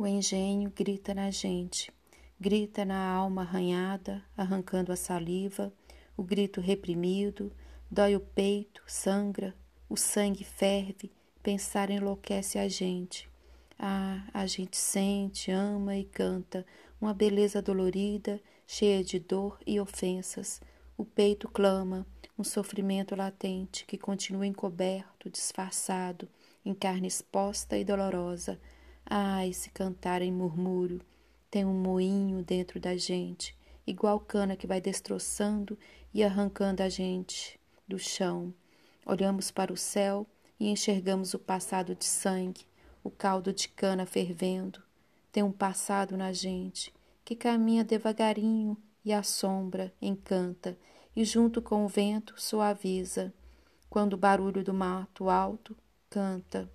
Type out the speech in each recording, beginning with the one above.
O engenho grita na gente, grita na alma arranhada, arrancando a saliva, o grito reprimido, dói o peito, sangra, o sangue ferve, pensar enlouquece a gente. Ah, a gente sente, ama e canta uma beleza dolorida, cheia de dor e ofensas. O peito clama, um sofrimento latente que continua encoberto, disfarçado, em carne exposta e dolorosa Ai, se cantar em murmúrio, tem um moinho dentro da gente, igual cana que vai destroçando e arrancando a gente do chão. Olhamos para o céu e enxergamos o passado de sangue, o caldo de cana fervendo. Tem um passado na gente que caminha devagarinho e a sombra encanta e junto com o vento suaviza. Quando o barulho do mato alto canta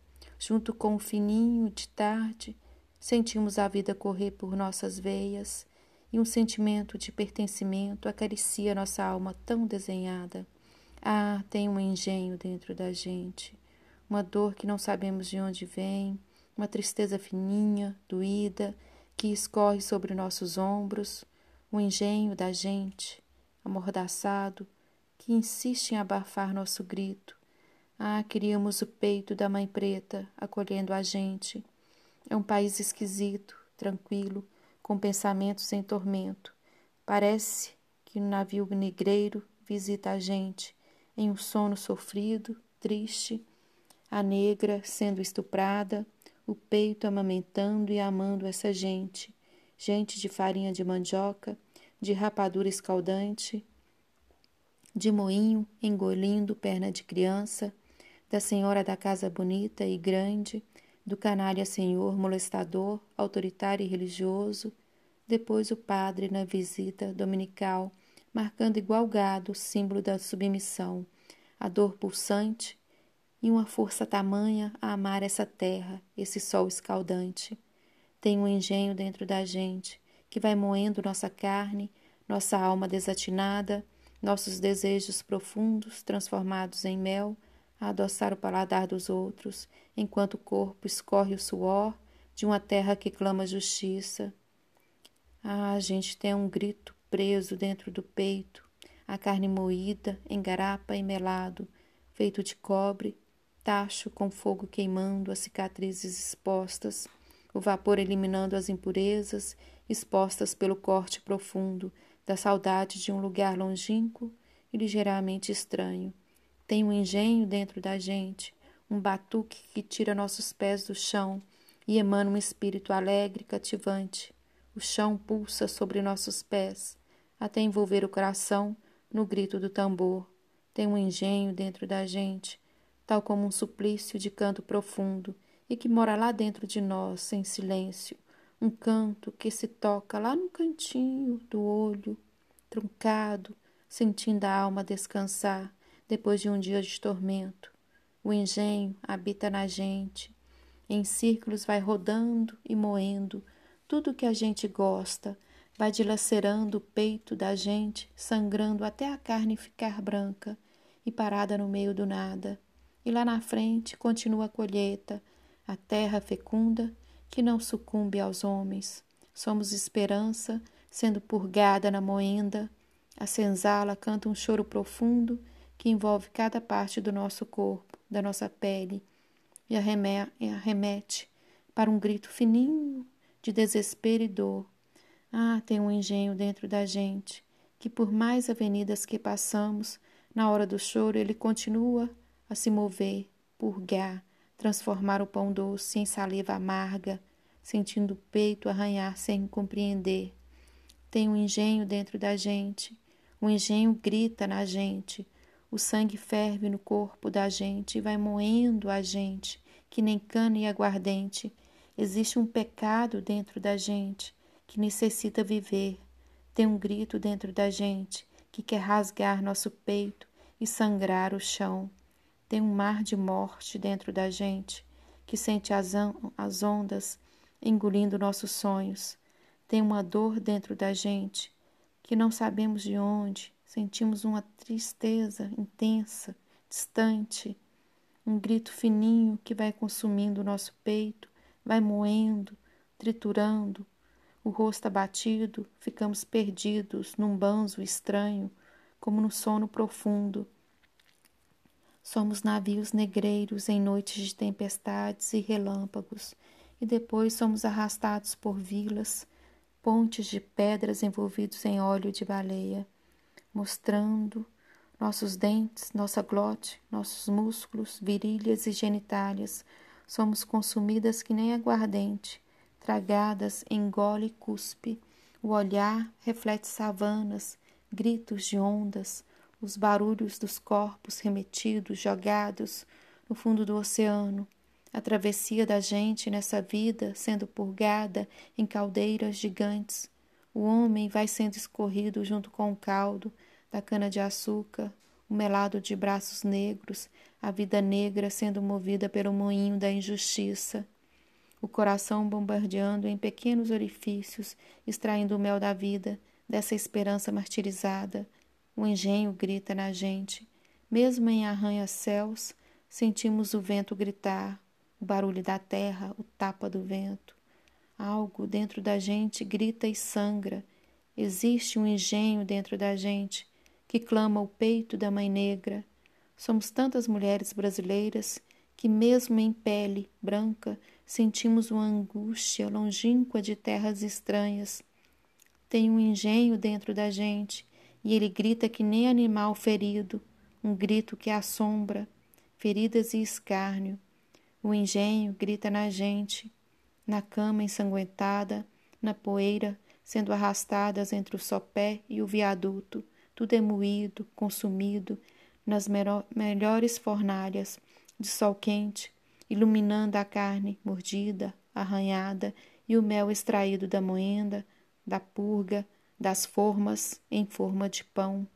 junto com o fininho de tarde, sentimos a vida correr por nossas veias e um sentimento de pertencimento acaricia nossa alma tão desenhada. Ah, tem um engenho dentro da gente, uma dor que não sabemos de onde vem, uma tristeza fininha, doída, que escorre sobre nossos ombros, o engenho da gente, amordaçado, que insiste em abafar nosso grito, ah, queríamos o peito da mãe preta acolhendo a gente. É um país esquisito, tranquilo, com pensamentos sem tormento. Parece que um navio negreiro visita a gente em um sono sofrido, triste, a negra sendo estuprada, o peito amamentando e amando essa gente, gente de farinha de mandioca, de rapadura escaldante, de moinho engolindo perna de criança, da senhora da casa bonita e grande, do canalha senhor molestador, autoritário e religioso, depois o padre na visita dominical, marcando igual gado o símbolo da submissão, a dor pulsante e uma força tamanha a amar essa terra, esse sol escaldante. Tem um engenho dentro da gente que vai moendo nossa carne, nossa alma desatinada, nossos desejos profundos transformados em mel, a adoçar o paladar dos outros, enquanto o corpo escorre o suor de uma terra que clama justiça. Ah, a gente tem um grito preso dentro do peito, a carne moída, em garapa e melado, feito de cobre, tacho com fogo queimando as cicatrizes expostas, o vapor eliminando as impurezas expostas pelo corte profundo da saudade de um lugar longínquo e ligeiramente estranho. Tem um engenho dentro da gente, um batuque que tira nossos pés do chão e emana um espírito alegre e cativante. O chão pulsa sobre nossos pés, até envolver o coração no grito do tambor. Tem um engenho dentro da gente, tal como um suplício de canto profundo e que mora lá dentro de nós, em silêncio. Um canto que se toca lá no cantinho do olho, truncado, sentindo a alma descansar depois de um dia de tormento. O engenho habita na gente, em círculos vai rodando e moendo tudo que a gente gosta, vai dilacerando o peito da gente, sangrando até a carne ficar branca e parada no meio do nada. E lá na frente continua a colheita, a terra fecunda que não sucumbe aos homens. Somos esperança sendo purgada na moenda. A senzala canta um choro profundo que envolve cada parte do nosso corpo, da nossa pele, e arremete para um grito fininho de desespero e dor. Ah, tem um engenho dentro da gente, que por mais avenidas que passamos, na hora do choro ele continua a se mover, purgar, transformar o pão doce em saliva amarga, sentindo o peito arranhar sem compreender. Tem um engenho dentro da gente, o engenho grita na gente, o sangue ferve no corpo da gente e vai moendo a gente, que nem cana e aguardente. Existe um pecado dentro da gente que necessita viver. Tem um grito dentro da gente que quer rasgar nosso peito e sangrar o chão. Tem um mar de morte dentro da gente que sente as, as ondas engolindo nossos sonhos. Tem uma dor dentro da gente que não sabemos de onde, Sentimos uma tristeza intensa, distante, um grito fininho que vai consumindo o nosso peito, vai moendo, triturando, o rosto abatido, ficamos perdidos num banzo estranho, como no sono profundo. Somos navios negreiros em noites de tempestades e relâmpagos, e depois somos arrastados por vilas, pontes de pedras envolvidos em óleo de baleia, mostrando nossos dentes, nossa glote, nossos músculos, virilhas e genitálias. Somos consumidas que nem aguardente, tragadas em gole e cuspe. O olhar reflete savanas, gritos de ondas, os barulhos dos corpos remetidos, jogados no fundo do oceano, a travessia da gente nessa vida sendo purgada em caldeiras gigantes. O homem vai sendo escorrido junto com o caldo da cana-de-açúcar, o melado de braços negros, a vida negra sendo movida pelo moinho da injustiça o coração bombardeando em pequenos orifícios, extraindo o mel da vida, dessa esperança martirizada. O engenho grita na gente. Mesmo em arranha-céus, sentimos o vento gritar, o barulho da terra, o tapa do vento. Algo dentro da gente grita e sangra. Existe um engenho dentro da gente que clama o peito da mãe negra. Somos tantas mulheres brasileiras que, mesmo em pele branca, sentimos uma angústia longínqua de terras estranhas. Tem um engenho dentro da gente e ele grita que nem animal ferido, um grito que assombra, feridas e escárnio. O engenho grita na gente, na cama ensanguentada, na poeira, sendo arrastadas entre o sopé e o viaduto, tudo moído, consumido, nas melhores fornalhas de sol quente, iluminando a carne mordida, arranhada e o mel extraído da moenda, da purga, das formas em forma de pão.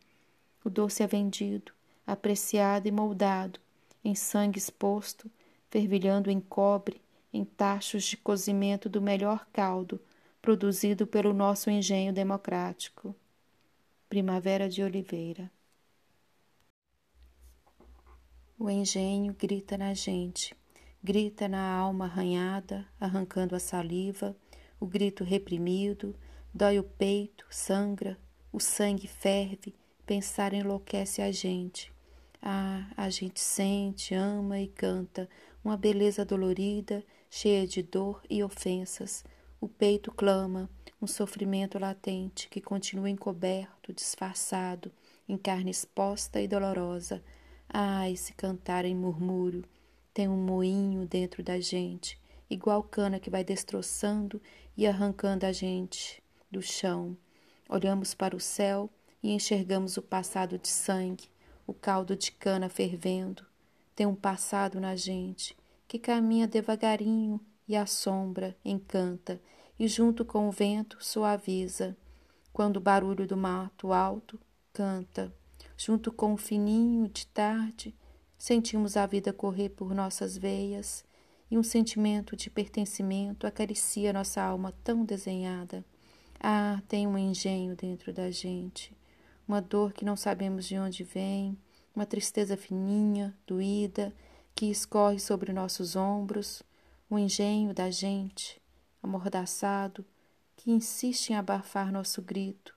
O doce é vendido, apreciado e moldado, em sangue exposto, fervilhando em cobre, em tachos de cozimento do melhor caldo, produzido pelo nosso engenho democrático. Primavera de Oliveira. O engenho grita na gente, grita na alma arranhada, arrancando a saliva, o grito reprimido, dói o peito, sangra, o sangue ferve, pensar enlouquece a gente. Ah, a gente sente, ama e canta, uma beleza dolorida, cheia de dor e ofensas. O peito clama, um sofrimento latente que continua encoberto, disfarçado, em carne exposta e dolorosa. Ah, esse cantar em murmúrio tem um moinho dentro da gente, igual cana que vai destroçando e arrancando a gente do chão. Olhamos para o céu e enxergamos o passado de sangue, o caldo de cana fervendo. Tem um passado na gente que caminha devagarinho e assombra, encanta, e junto com o vento suaviza. Quando o barulho do mato alto canta, junto com o fininho de tarde, Sentimos a vida correr por nossas veias e um sentimento de pertencimento acaricia nossa alma tão desenhada. Ah, tem um engenho dentro da gente, uma dor que não sabemos de onde vem, uma tristeza fininha, doída, que escorre sobre nossos ombros, o engenho da gente, amordaçado, que insiste em abafar nosso grito.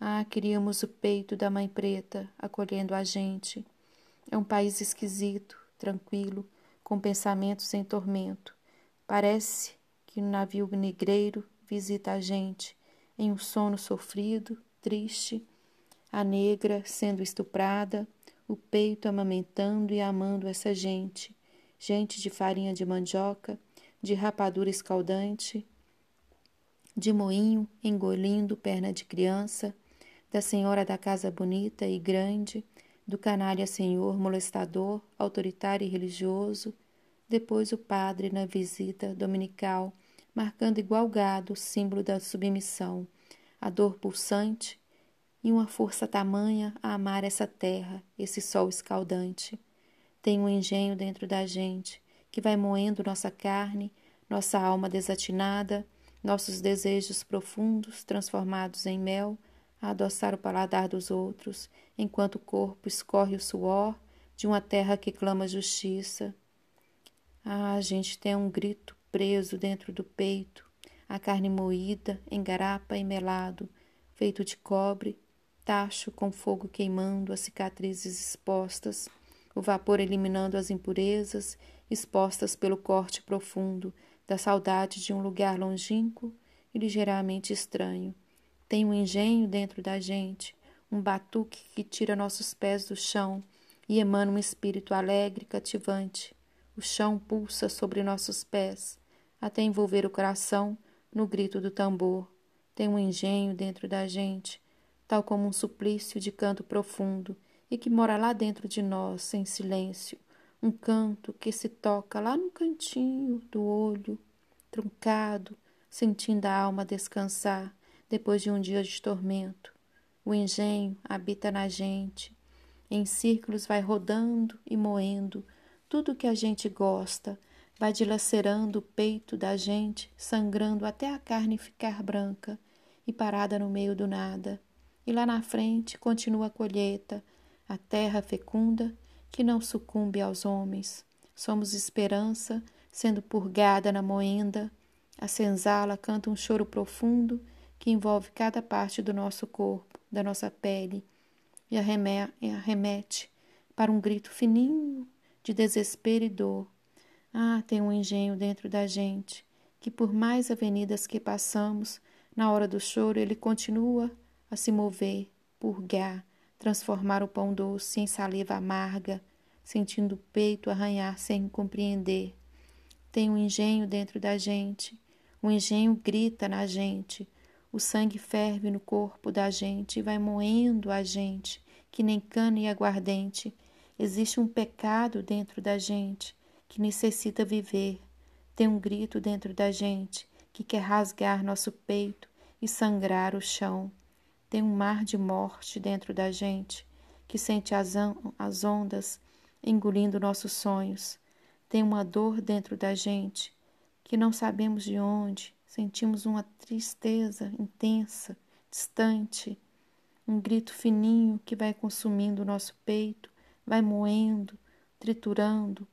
Ah, queríamos o peito da mãe preta acolhendo a gente é um país esquisito, tranquilo, com pensamentos em tormento. Parece que um navio negreiro visita a gente em um sono sofrido, triste, a negra sendo estuprada, o peito amamentando e amando essa gente, gente de farinha de mandioca, de rapadura escaldante, de moinho engolindo perna de criança, da senhora da casa bonita e grande, do canalha senhor molestador, autoritário e religioso, depois o padre na visita dominical, marcando igual gado o símbolo da submissão, a dor pulsante e uma força tamanha a amar essa terra, esse sol escaldante. Tem um engenho dentro da gente que vai moendo nossa carne, nossa alma desatinada, nossos desejos profundos transformados em mel a adoçar o paladar dos outros, enquanto o corpo escorre o suor de uma terra que clama justiça. Ah, a gente tem um grito preso dentro do peito, a carne moída em garapa e melado, feito de cobre, tacho com fogo queimando as cicatrizes expostas, o vapor eliminando as impurezas expostas pelo corte profundo da saudade de um lugar longínquo e ligeiramente estranho. Tem um engenho dentro da gente, um batuque que tira nossos pés do chão e emana um espírito alegre e cativante. O chão pulsa sobre nossos pés, até envolver o coração no grito do tambor. Tem um engenho dentro da gente, tal como um suplício de canto profundo e que mora lá dentro de nós, em silêncio. Um canto que se toca lá no cantinho do olho, truncado, sentindo a alma descansar depois de um dia de tormento. O engenho habita na gente, em círculos vai rodando e moendo tudo que a gente gosta, vai dilacerando o peito da gente, sangrando até a carne ficar branca e parada no meio do nada. E lá na frente continua a colheita, a terra fecunda que não sucumbe aos homens. Somos esperança, sendo purgada na moenda. A senzala canta um choro profundo que envolve cada parte do nosso corpo, da nossa pele, e arremete para um grito fininho de desespero e dor ah, tem um engenho dentro da gente, que por mais avenidas que passamos, na hora do choro ele continua a se mover, purgar, transformar o pão doce em saliva amarga, sentindo o peito arranhar sem compreender. Tem um engenho dentro da gente, o engenho grita na gente, o sangue ferve no corpo da gente e vai moendo a gente, que nem cana e aguardente. Existe um pecado dentro da gente, que necessita viver. Tem um grito dentro da gente que quer rasgar nosso peito e sangrar o chão. Tem um mar de morte dentro da gente que sente as, as ondas engolindo nossos sonhos. Tem uma dor dentro da gente que não sabemos de onde, sentimos uma tristeza intensa, distante, um grito fininho que vai consumindo o nosso peito, vai moendo, triturando,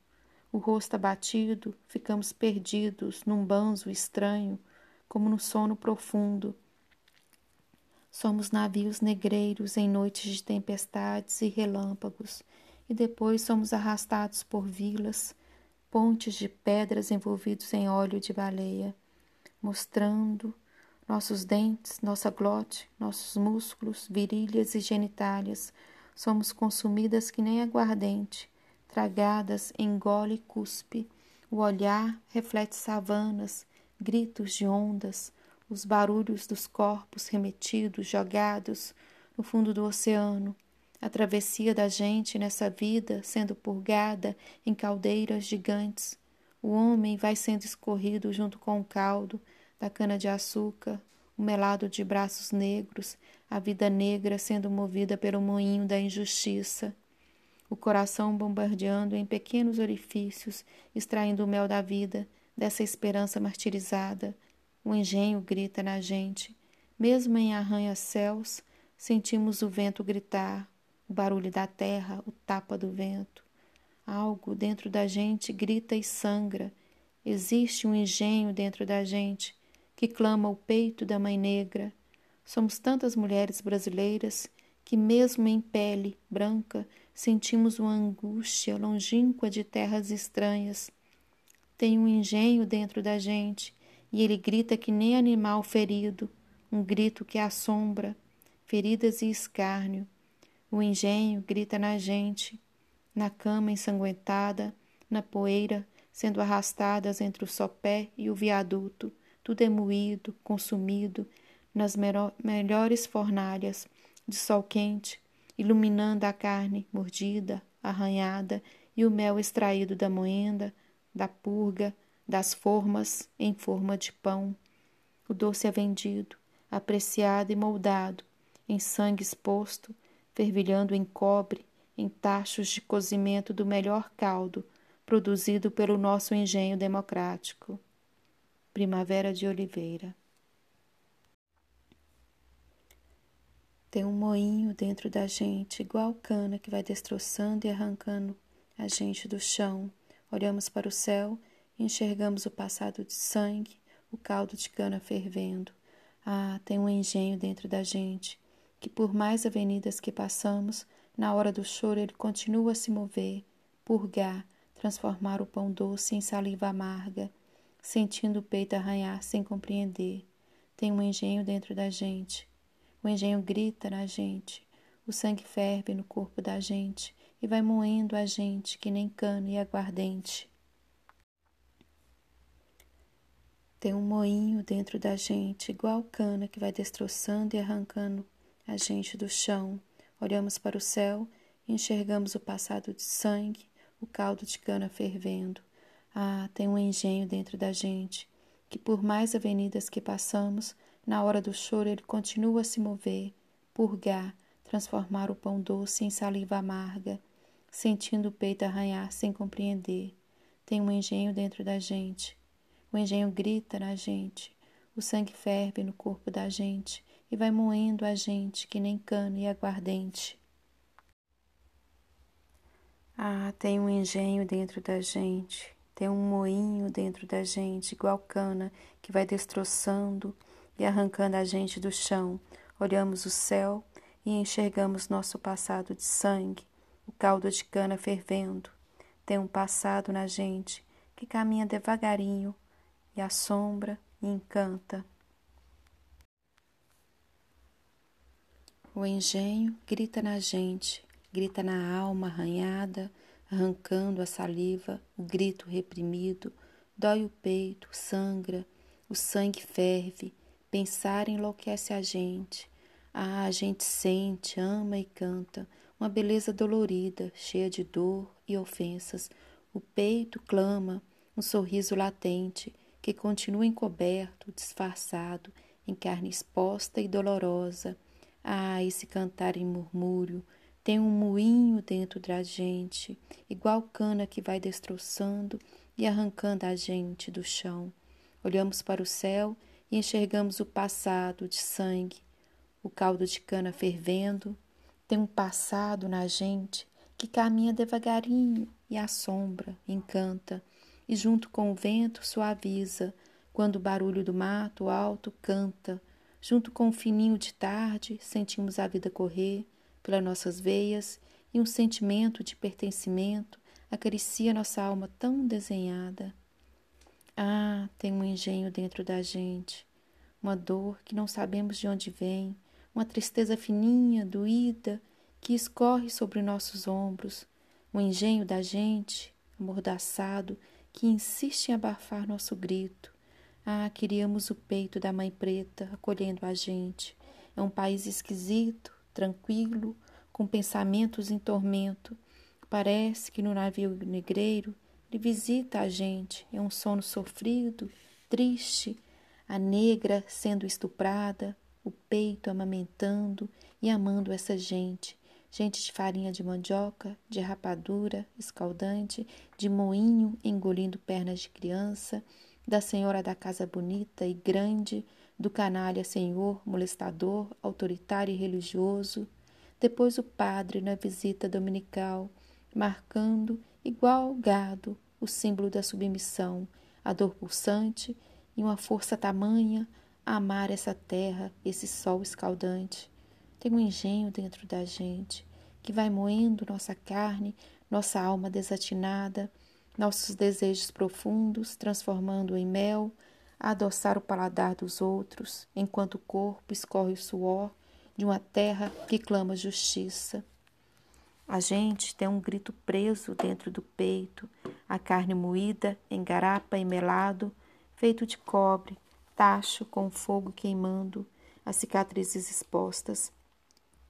o rosto abatido, ficamos perdidos num banzo estranho, como no sono profundo. Somos navios negreiros em noites de tempestades e relâmpagos, e depois somos arrastados por vilas, pontes de pedras envolvidos em óleo de baleia, mostrando nossos dentes, nossa glote, nossos músculos, virilhas e genitálias. Somos consumidas que nem aguardente, tragadas engole e cuspe. O olhar reflete savanas, gritos de ondas, os barulhos dos corpos remetidos, jogados no fundo do oceano. A travessia da gente nessa vida sendo purgada em caldeiras gigantes. O homem vai sendo escorrido junto com o caldo da cana-de-açúcar, o melado de braços negros, a vida negra sendo movida pelo moinho da injustiça o coração bombardeando em pequenos orifícios, extraindo o mel da vida, dessa esperança martirizada. O engenho grita na gente. Mesmo em arranha-céus, sentimos o vento gritar, o barulho da terra, o tapa do vento. Algo dentro da gente grita e sangra. Existe um engenho dentro da gente que clama o peito da mãe negra. Somos tantas mulheres brasileiras que, mesmo em pele branca, sentimos uma angústia longínqua de terras estranhas. Tem um engenho dentro da gente e ele grita que nem animal ferido, um grito que assombra, feridas e escárnio. O engenho grita na gente, na cama ensanguentada, na poeira, sendo arrastadas entre o sopé e o viaduto, tudo é moído, consumido, nas melhores fornalhas, de sol quente, iluminando a carne mordida, arranhada e o mel extraído da moenda, da purga, das formas em forma de pão. O doce é vendido, apreciado e moldado, em sangue exposto, fervilhando em cobre, em tachos de cozimento do melhor caldo, produzido pelo nosso engenho democrático. Primavera de Oliveira. Tem um moinho dentro da gente, igual cana que vai destroçando e arrancando a gente do chão. Olhamos para o céu enxergamos o passado de sangue, o caldo de cana fervendo. Ah, tem um engenho dentro da gente, que por mais avenidas que passamos, na hora do choro ele continua a se mover, purgar, transformar o pão doce em saliva amarga, sentindo o peito arranhar sem compreender. Tem um engenho dentro da gente. O engenho grita na gente. O sangue ferve no corpo da gente e vai moendo a gente que nem cana e aguardente. Tem um moinho dentro da gente, igual cana que vai destroçando e arrancando a gente do chão. Olhamos para o céu e enxergamos o passado de sangue, o caldo de cana fervendo. Ah, tem um engenho dentro da gente, que por mais avenidas que passamos, na hora do choro ele continua a se mover, purgar, transformar o pão doce em saliva amarga, sentindo o peito arranhar sem compreender. Tem um engenho dentro da gente, o engenho grita na gente, o sangue ferve no corpo da gente e vai moendo a gente que nem cana e aguardente. Ah, tem um engenho dentro da gente, tem um moinho dentro da gente, igual cana, que vai destroçando e arrancando a gente do chão. Olhamos o céu e enxergamos nosso passado de sangue, o caldo de cana fervendo. Tem um passado na gente que caminha devagarinho e assombra e encanta. O engenho grita na gente, grita na alma arranhada, arrancando a saliva, o grito reprimido, dói o peito, sangra, o sangue ferve, pensar enlouquece a gente. Ah, a gente sente, ama e canta, uma beleza dolorida, cheia de dor e ofensas. O peito clama, um sorriso latente, que continua encoberto, disfarçado, em carne exposta e dolorosa. Ah, esse cantar em murmúrio tem um moinho dentro da gente, igual cana que vai destroçando e arrancando a gente do chão. Olhamos para o céu e enxergamos o passado de sangue, o caldo de cana fervendo. Tem um passado na gente que caminha devagarinho e assombra, encanta e junto com o vento suaviza, quando o barulho do mato alto canta, junto com o fininho de tarde, sentimos a vida correr pelas nossas veias e um sentimento de pertencimento acaricia nossa alma tão desenhada. Ah, tem um engenho dentro da gente, uma dor que não sabemos de onde vem, uma tristeza fininha, doída, que escorre sobre nossos ombros, um engenho da gente, amordaçado, que insiste em abafar nosso grito. Ah, queríamos o peito da mãe preta acolhendo a gente. É um país esquisito, tranquilo, com pensamentos em tormento. Parece que no navio negreiro ele visita a gente. É um sono sofrido, triste, a negra sendo estuprada, o peito amamentando e amando essa gente gente de farinha de mandioca, de rapadura escaldante, de moinho engolindo pernas de criança, da senhora da casa bonita e grande, do canalha senhor, molestador, autoritário e religioso, depois o padre na visita dominical, marcando, igual gado, o símbolo da submissão, a dor pulsante e uma força tamanha a amar essa terra, esse sol escaldante. Tem um engenho dentro da gente que vai moendo nossa carne, nossa alma desatinada, nossos desejos profundos, transformando em mel, a adoçar o paladar dos outros, enquanto o corpo escorre o suor de uma terra que clama justiça. A gente tem um grito preso dentro do peito, a carne moída em garapa e melado, feito de cobre, tacho com fogo queimando, as cicatrizes expostas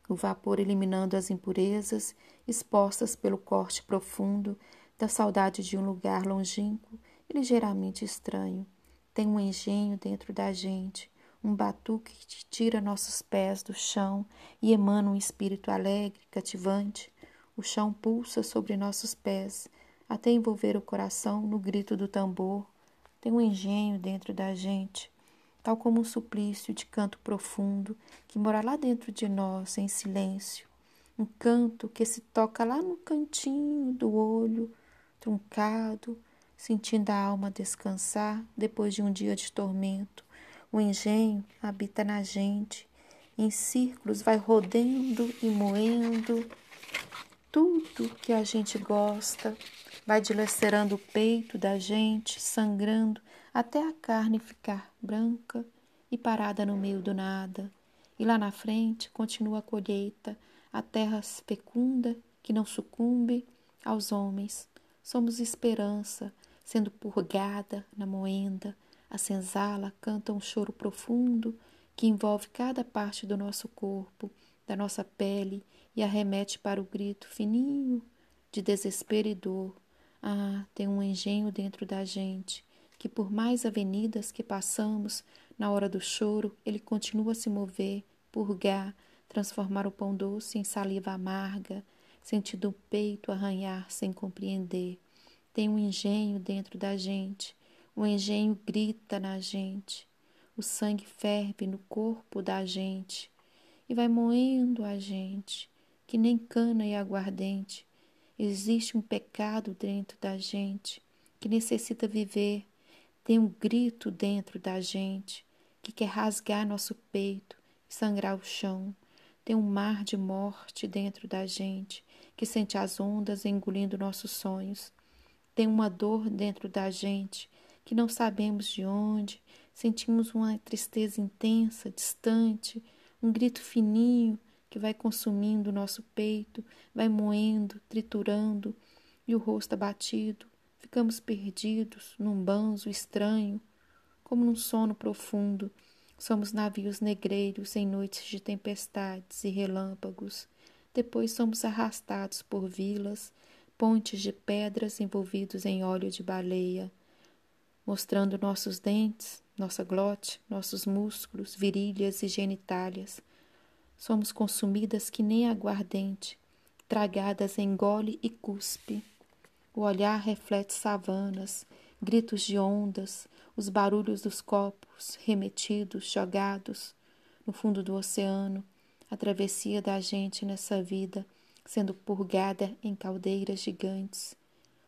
o vapor eliminando as impurezas expostas pelo corte profundo da saudade de um lugar longínquo e ligeiramente estranho. Tem um engenho dentro da gente, um batuque que tira nossos pés do chão e emana um espírito alegre, cativante. O chão pulsa sobre nossos pés, até envolver o coração no grito do tambor. Tem um engenho dentro da gente, tal como um suplício de canto profundo que mora lá dentro de nós em silêncio, um canto que se toca lá no cantinho do olho, truncado, sentindo a alma descansar depois de um dia de tormento. O engenho habita na gente, em círculos vai rodando e moendo tudo que a gente gosta, vai dilacerando o peito da gente, sangrando até a carne ficar branca e parada no meio do nada. E lá na frente continua a colheita, a terra fecunda que não sucumbe aos homens. Somos esperança, sendo purgada na moenda. A senzala canta um choro profundo que envolve cada parte do nosso corpo, da nossa pele e arremete para o grito fininho de desespero e dor. Ah, tem um engenho dentro da gente que, por mais avenidas que passamos, na hora do choro, ele continua a se mover, purgar, transformar o pão doce em saliva amarga, sentindo o peito arranhar sem compreender. Tem um engenho dentro da gente, o engenho grita na gente, o sangue ferve no corpo da gente e vai moendo a gente, que nem cana e aguardente. Existe um pecado dentro da gente que necessita viver, tem um grito dentro da gente que quer rasgar nosso peito e sangrar o chão. Tem um mar de morte dentro da gente que sente as ondas engolindo nossos sonhos. Tem uma dor dentro da gente que não sabemos de onde, sentimos uma tristeza intensa, distante, um grito fininho que vai consumindo o nosso peito, vai moendo, triturando, e o rosto abatido. Ficamos perdidos num banzo estranho, como num sono profundo. Somos navios negreiros em noites de tempestades e relâmpagos. Depois somos arrastados por vilas, pontes de pedras envolvidos em óleo de baleia, mostrando nossos dentes, nossa glote, nossos músculos, virilhas e genitálias. Somos consumidas que nem aguardente, tragadas em gole e cuspe. O olhar reflete savanas, gritos de ondas, os barulhos dos copos remetidos, jogados no fundo do oceano, a travessia da gente nessa vida, sendo purgada em caldeiras gigantes.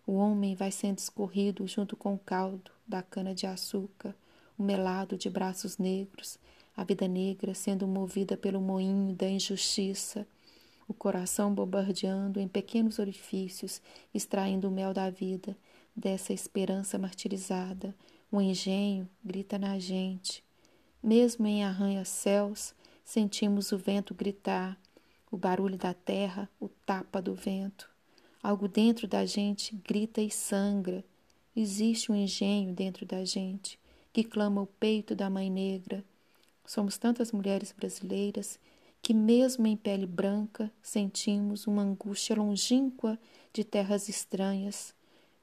O homem vai sendo escorrido junto com o caldo da cana-de-açúcar, o melado de braços negros, a vida negra sendo movida pelo moinho da injustiça, o coração bombardeando em pequenos orifícios, extraindo o mel da vida, dessa esperança martirizada, o engenho grita na gente. Mesmo em arranha-céus, sentimos o vento gritar, o barulho da terra, o tapa do vento. Algo dentro da gente grita e sangra. Existe um engenho dentro da gente que clama o peito da mãe negra. Somos tantas mulheres brasileiras que, mesmo em pele branca, sentimos uma angústia longínqua de terras estranhas,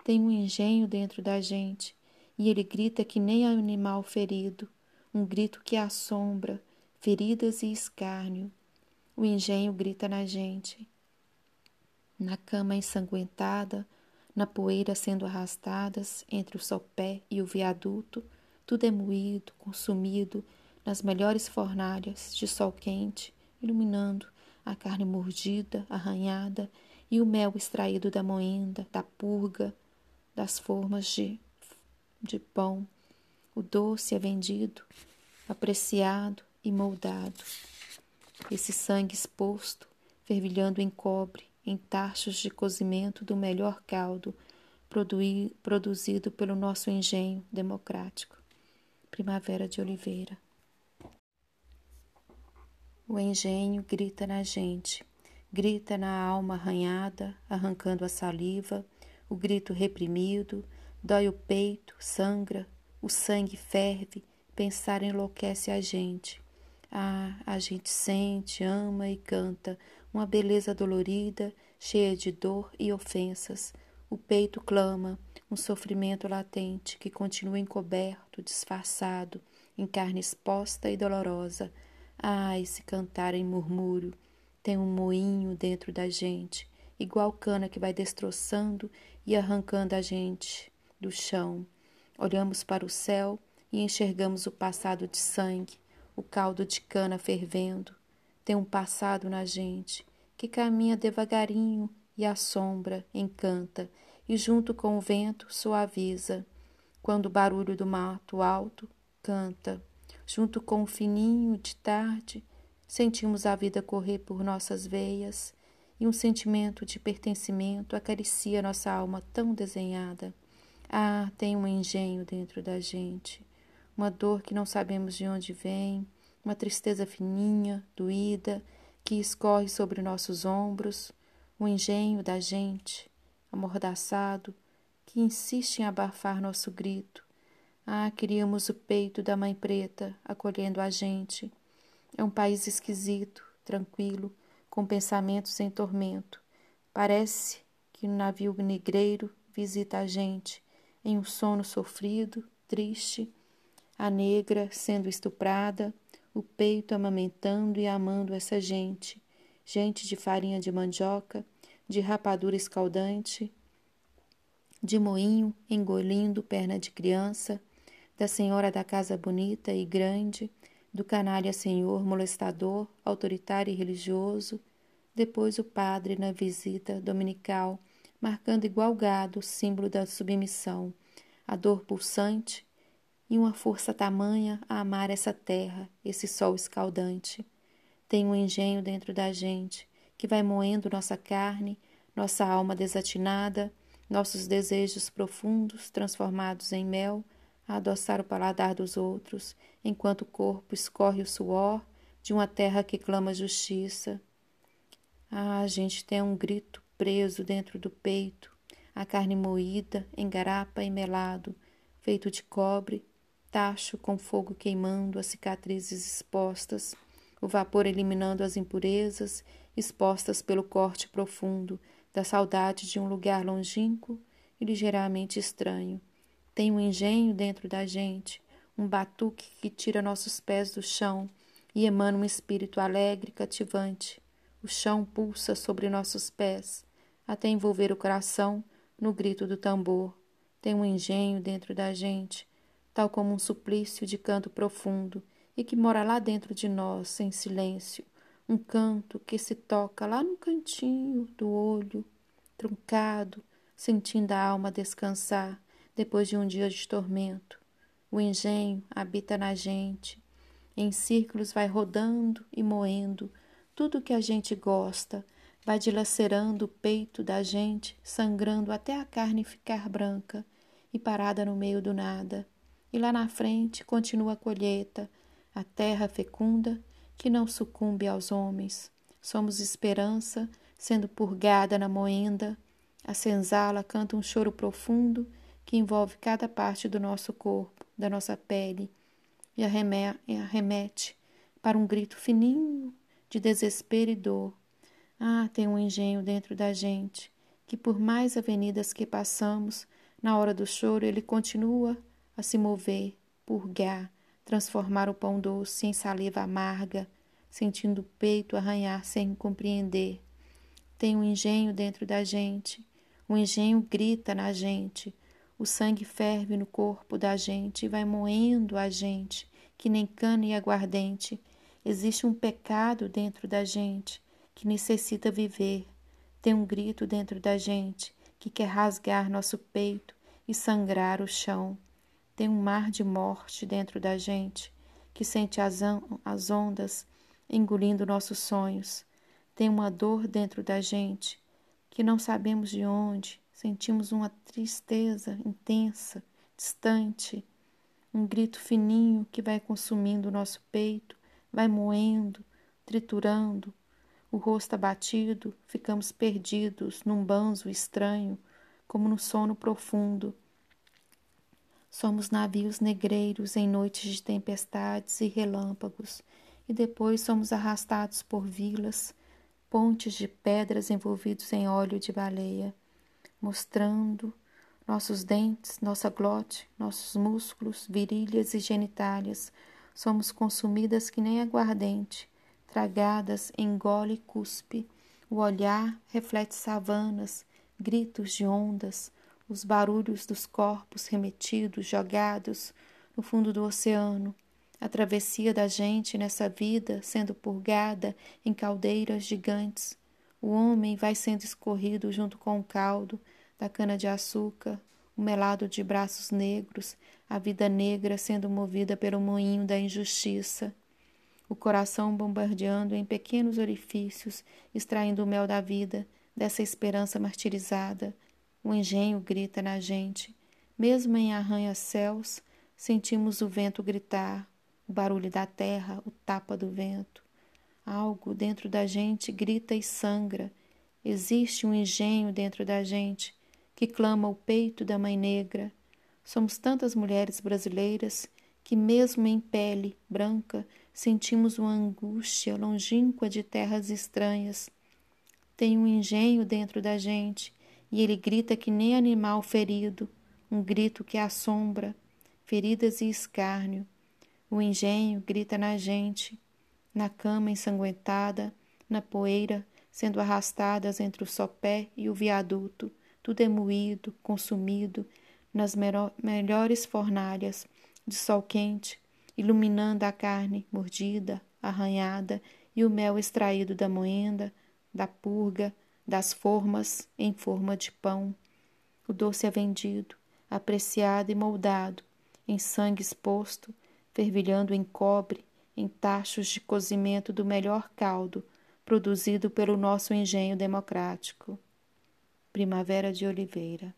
tem um engenho dentro da gente, e ele grita que nem animal ferido, um grito que assombra, feridas e escárnio. O engenho grita na gente. Na cama ensanguentada, na poeira sendo arrastadas entre o sopé e o viaduto, tudo é moído, consumido nas melhores fornalhas de sol quente, iluminando a carne mordida, arranhada e o mel extraído da moenda, da purga, das formas de, de pão. O doce é vendido, apreciado e moldado. Esse sangue exposto, fervilhando em cobre, em tachos de cozimento do melhor caldo, produzido pelo nosso engenho democrático. Primavera de Oliveira. O engenho grita na gente, grita na alma arranhada, arrancando a saliva, o grito reprimido, dói o peito, sangra, o sangue ferve, pensar enlouquece a gente. Ah, a gente sente, ama e canta. Uma beleza dolorida, cheia de dor e ofensas. O peito clama, um sofrimento latente que continua encoberto, disfarçado, em carne exposta e dolorosa. Ah, esse cantar em murmúrio tem um moinho dentro da gente, igual cana que vai destroçando e arrancando a gente do chão. Olhamos para o céu e enxergamos o passado de sangue, o caldo de cana fervendo. Tem um passado na gente que caminha devagarinho e assombra, encanta e junto com o vento suaviza. Quando o barulho do mato alto canta, junto com o fininho de tarde, sentimos a vida correr por nossas veias e um sentimento de pertencimento acaricia nossa alma tão desenhada. Ah, tem um engenho dentro da gente, uma dor que não sabemos de onde vem, uma tristeza fininha, doída, que escorre sobre nossos ombros, o engenho da gente, amordaçado, que insiste em abafar nosso grito. Ah, queríamos o peito da mãe preta acolhendo a gente. É um país esquisito, tranquilo, com pensamentos em tormento. Parece que um navio negreiro visita a gente em um sono sofrido, triste, a negra sendo estuprada, o peito amamentando e amando essa gente, gente de farinha de mandioca, de rapadura escaldante, de moinho engolindo perna de criança, da senhora da casa bonita e grande, do canalha senhor molestador, autoritário e religioso, depois o padre na visita dominical, marcando igual gado o símbolo da submissão, a dor pulsante e uma força tamanha a amar essa terra, esse sol escaldante. Tem um engenho dentro da gente que vai moendo nossa carne, nossa alma desatinada, nossos desejos profundos transformados em mel, a adoçar o paladar dos outros, enquanto o corpo escorre o suor de uma terra que clama justiça. Ah, a gente tem um grito preso dentro do peito, a carne moída, em garapa e melado, feito de cobre, tacho com fogo queimando as cicatrizes expostas, o vapor eliminando as impurezas expostas pelo corte profundo, da saudade de um lugar longínquo e ligeiramente estranho. Tem um engenho dentro da gente, um batuque que tira nossos pés do chão e emana um espírito alegre e cativante. O chão pulsa sobre nossos pés, até envolver o coração no grito do tambor. Tem um engenho dentro da gente, tal como um suplício de canto profundo e que mora lá dentro de nós, em silêncio, um canto que se toca lá no cantinho do olho, truncado, sentindo a alma descansar depois de um dia de tormento. O engenho habita na gente, em círculos vai rodando e moendo tudo que a gente gosta, vai dilacerando o peito da gente, sangrando até a carne ficar branca e parada no meio do nada. E lá na frente continua a colheita, a terra fecunda que não sucumbe aos homens. Somos esperança, sendo purgada na moenda. A senzala canta um choro profundo que envolve cada parte do nosso corpo, da nossa pele, e arremete para um grito fininho de desespero e dor. Ah, tem um engenho dentro da gente, que por mais avenidas que passamos, na hora do choro ele continua a se mover, purgar, transformar o pão doce em saliva amarga, sentindo o peito arranhar sem compreender. Tem um engenho dentro da gente, o engenho grita na gente, o sangue ferve no corpo da gente e vai moendo a gente, que nem cana e aguardente. Existe um pecado dentro da gente que necessita viver. Tem um grito dentro da gente que quer rasgar nosso peito e sangrar o chão. Tem um mar de morte dentro da gente que sente as, as ondas engolindo nossos sonhos. Tem uma dor dentro da gente que não sabemos de onde, sentimos uma tristeza intensa, distante, um grito fininho que vai consumindo o nosso peito, vai moendo, triturando, o rosto abatido, ficamos perdidos num banzo estranho, como no sono profundo. Somos navios negreiros em noites de tempestades e relâmpagos, e depois somos arrastados por vilas, pontes de pedras envolvidos em óleo de baleia, mostrando nossos dentes, nossa glote, nossos músculos, virilhas e genitálias. Somos consumidas que nem aguardente, tragadas em gole e cuspe. O olhar reflete savanas, gritos de ondas, os barulhos dos corpos remetidos, jogados no fundo do oceano, a travessia da gente nessa vida sendo purgada em caldeiras gigantes. O homem vai sendo escorrido junto com o caldo da cana-de-açúcar, o melado de braços negros, a vida negra sendo movida pelo moinho da injustiça, o coração bombardeando em pequenos orifícios, extraindo o mel da vida, dessa esperança martirizada. O engenho grita na gente. Mesmo em arranha-céus, sentimos o vento gritar, o barulho da terra, o tapa do vento. Algo dentro da gente grita e sangra. Existe um engenho dentro da gente que clama o peito da mãe negra. Somos tantas mulheres brasileiras que, mesmo em pele branca, sentimos uma angústia longínqua de terras estranhas. Tem um engenho dentro da gente e ele grita que nem animal ferido, um grito que assombra, feridas e escárnio. O engenho grita na gente, na cama ensanguentada, na poeira, sendo arrastadas entre o sopé e o viaduto, tudo é moído, consumido, nas melhores fornalhas de sol quente, iluminando a carne mordida, arranhada e o mel extraído da moenda, da purga, das formas em forma de pão. O doce é vendido, apreciado e moldado, em sangue exposto, fervilhando em cobre, em tachos de cozimento do melhor caldo, produzido pelo nosso engenho democrático. Primavera de Oliveira